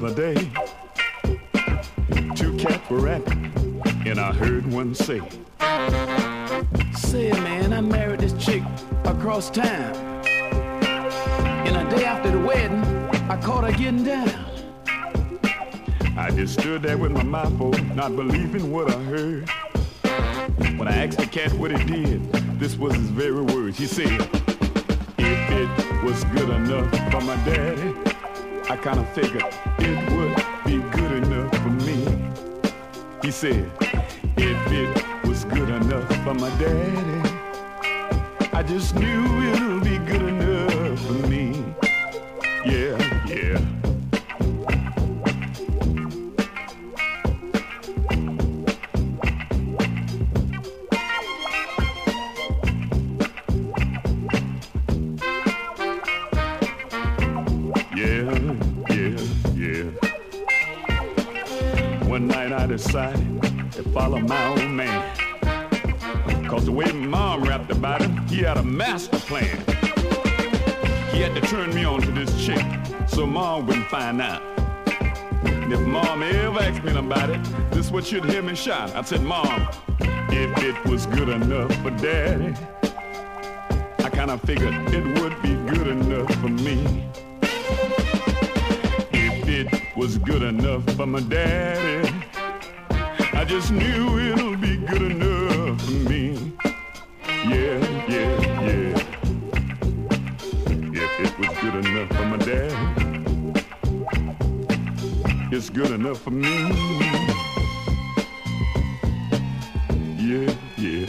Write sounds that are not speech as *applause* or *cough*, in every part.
the day. Two cats were rapping, and I heard one say, Say, man, I married this chick across town. And a day after the wedding, I caught her getting down. I just stood there with my mouth open, not believing what I heard. When I asked the cat what he did, this was his very words. He said, If it was good enough for my daddy, I kinda figured it would be good enough for me. He said, If it was good enough for my daddy, I just knew it'll be to follow my old man. Cause the way mom rapped about him, he had a master plan. He had to turn me on to this chick so mom wouldn't find out. And if mom ever asked me about it, this is what she'd hear me shout. I said, Mom, if it was good enough for daddy, I kinda figured it would be good enough for me. If it was good enough for my daddy, just knew it'll be good enough for me. Yeah, yeah, yeah. If it was good enough for my daddy, it's good enough for me. Yeah. Yeah,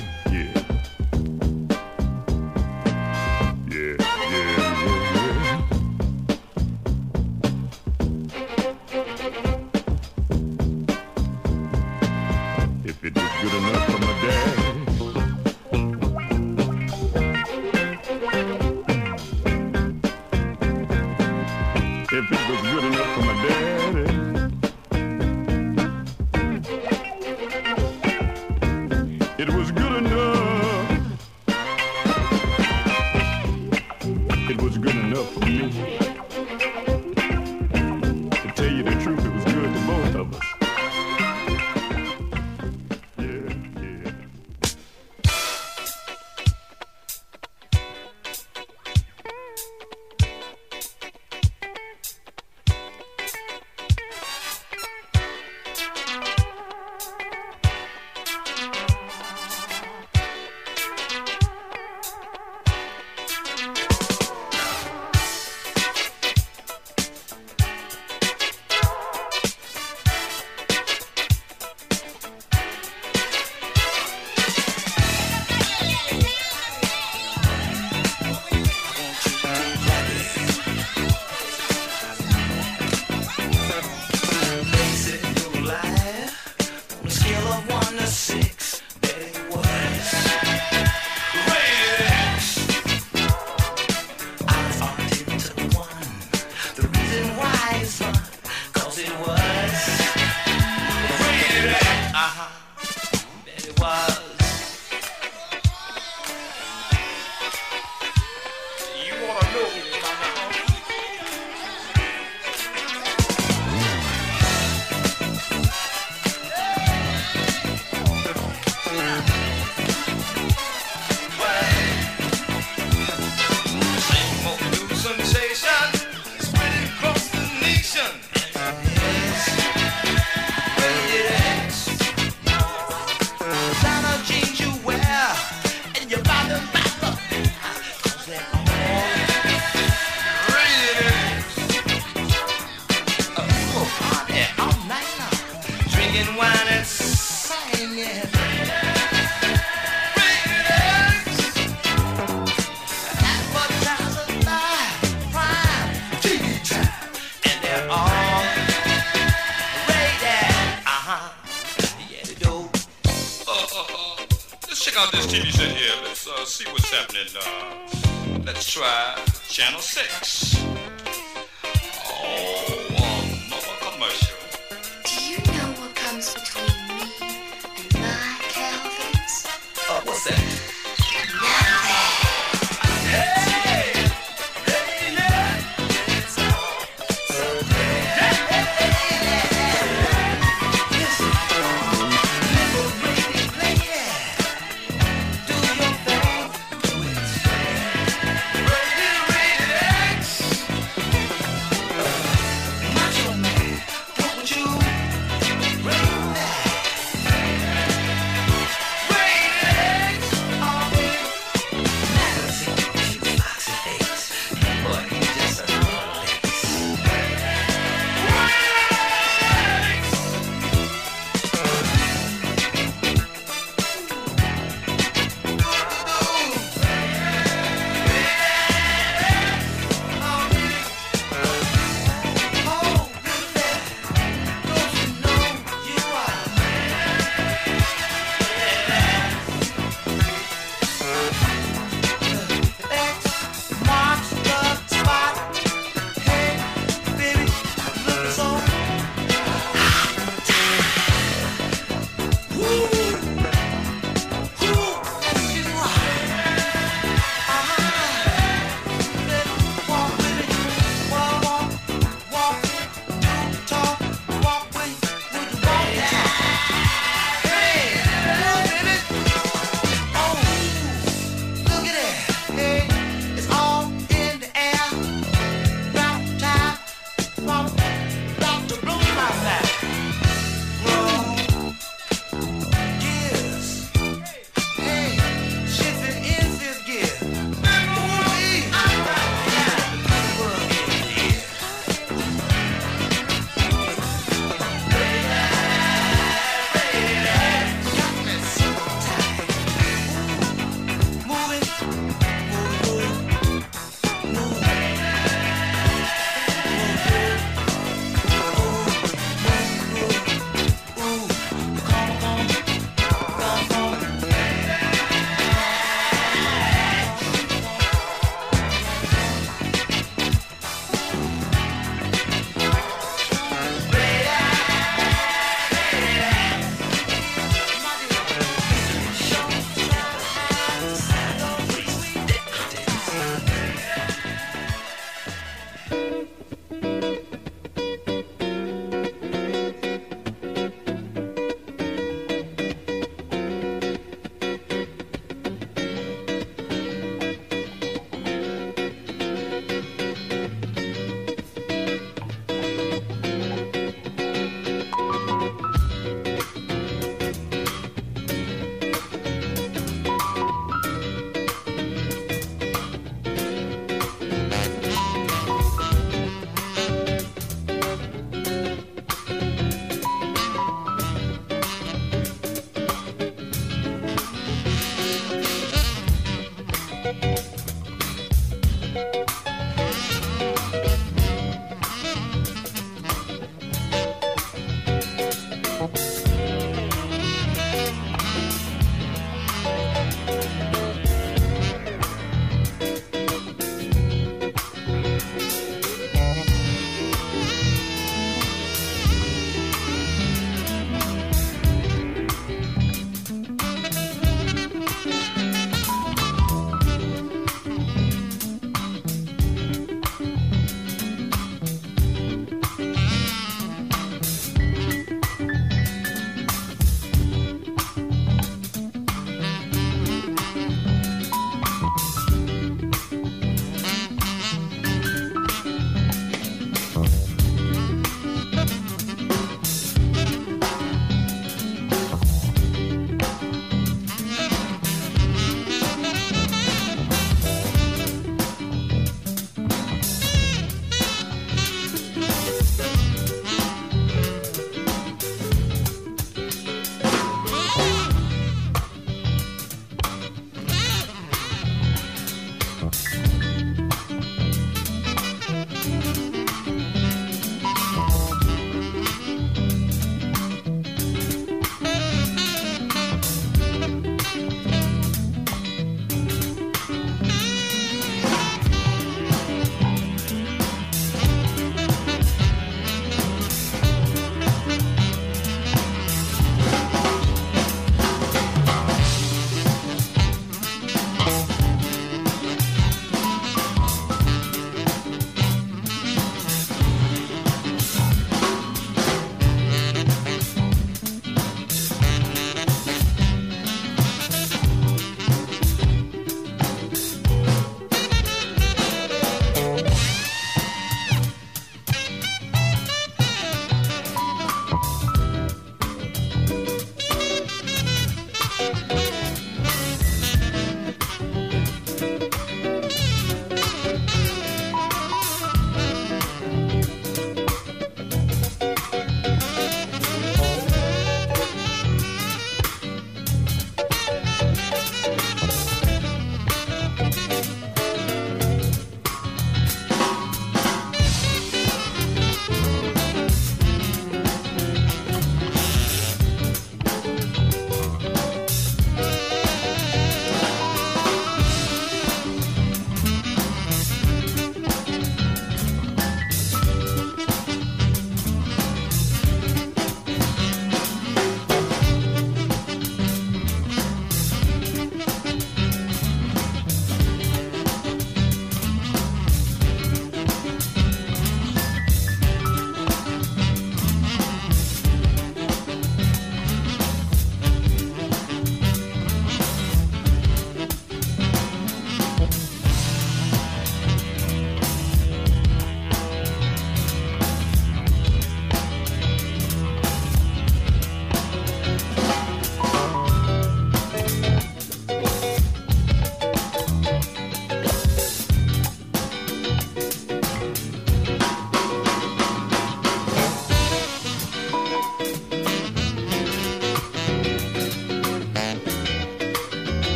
let's check out this TV set here. Let's uh, see what's happening. Uh, let's try Channel 6.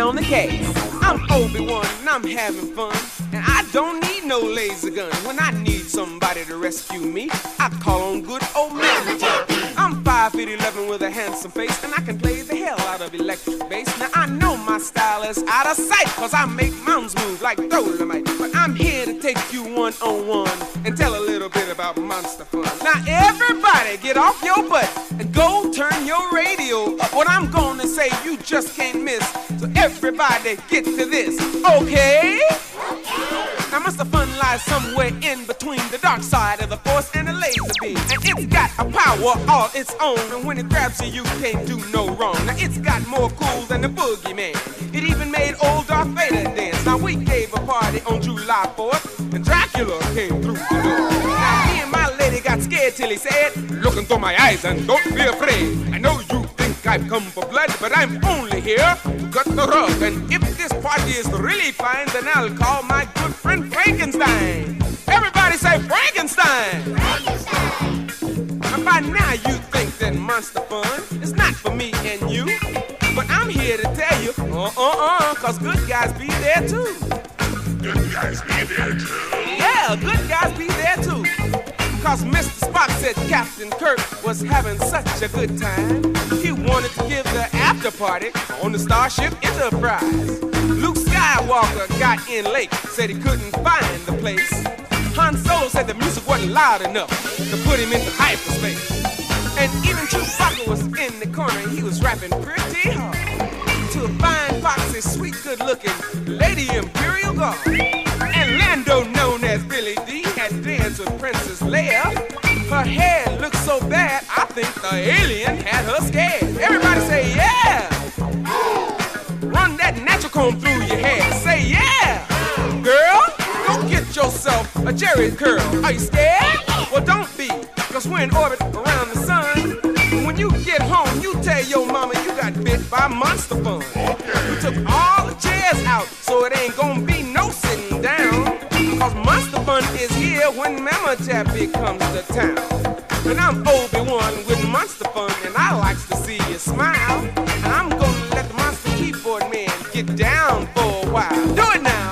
On the case. I'm Obi-Wan and I'm having fun. And I don't need no laser gun. When I need somebody to rescue me, I call on good old man. I'm 5 feet 11 with a handsome face, and I can play the hell out of electric bass. Now I know my style is out of sight, cause I make mountains move like Dolomite. But I'm here to take you one on one and tell a little bit about Monster Fun. Now everybody get off your butt and go turn your radio up. What I'm gonna say you just can't miss. So everybody get to this, okay? Now Monster Fun lies somewhere in between the dark side of the force and the laser beam. And it's got a power all its own. And when it grabs you, you can't do no wrong. Now it's got more cool than the boogeyman. It even made old Darth Vader dance. Now we gave a party on July 4th, and Dracula came through the door. Now me and my lady got scared till he said, Look into my eyes and don't be afraid. I know you I've come for blood, but I'm only here to cut the rug. And if this party is really fine, then I'll call my good friend Frankenstein. Everybody say Frankenstein! Frankenstein! And by now you think that Monster Fun is not for me and you. But I'm here to tell you, uh-uh-uh, cause good guys be there too. Good guys be there too. Yeah, good guys be there too. Cause Mr. Spock said Captain Kirk was having such a good time. He wanted to give the after party on the Starship Enterprise. Luke Skywalker got in late, said he couldn't find the place. Han Solo said the music wasn't loud enough to put him into hyperspace. And even Chewbacca was in the corner, he was rapping pretty hard. To a fine, foxy, sweet, good-looking Lady Imperial Guard. And Lando, with Her hair looked so bad, I think the alien had her scared. Everybody say, yeah! Run that natural comb through your hair. Say, yeah! Girl, go get yourself a Jheri curl. Are you scared? Well, don't be, cause we're in orbit around the sun. When you get home, you tell your mama you got bit by Monster Fun. We took all the chairs out, so it ain't gonna be when Mama Tappy comes to town. And I'm Obi-Wan with Monster Fun, and I likes to see you smile. And I'm gonna let the Monster Keyboard Man get down for a while. Do it now.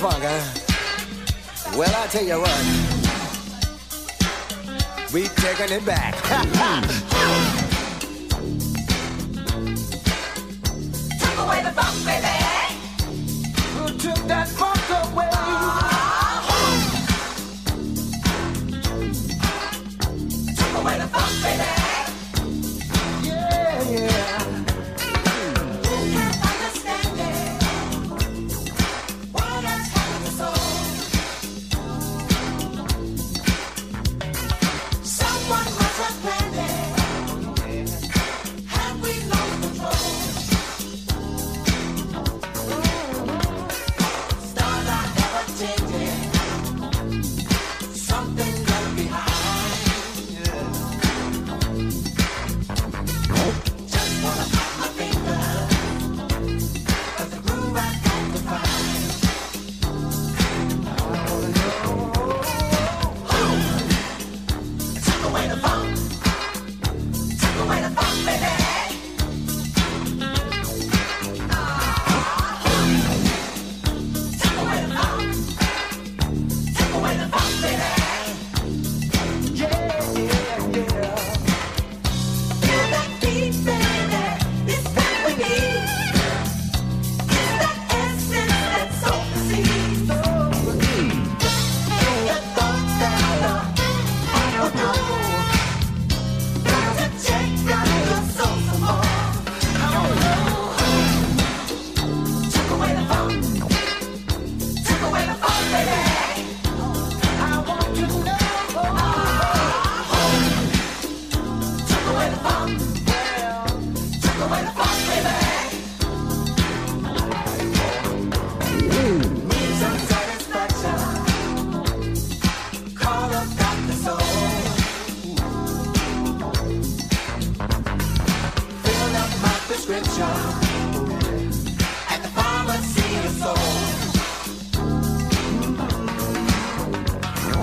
funk, huh? Well, I tell you what, we taking it back. *laughs*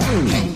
Hey.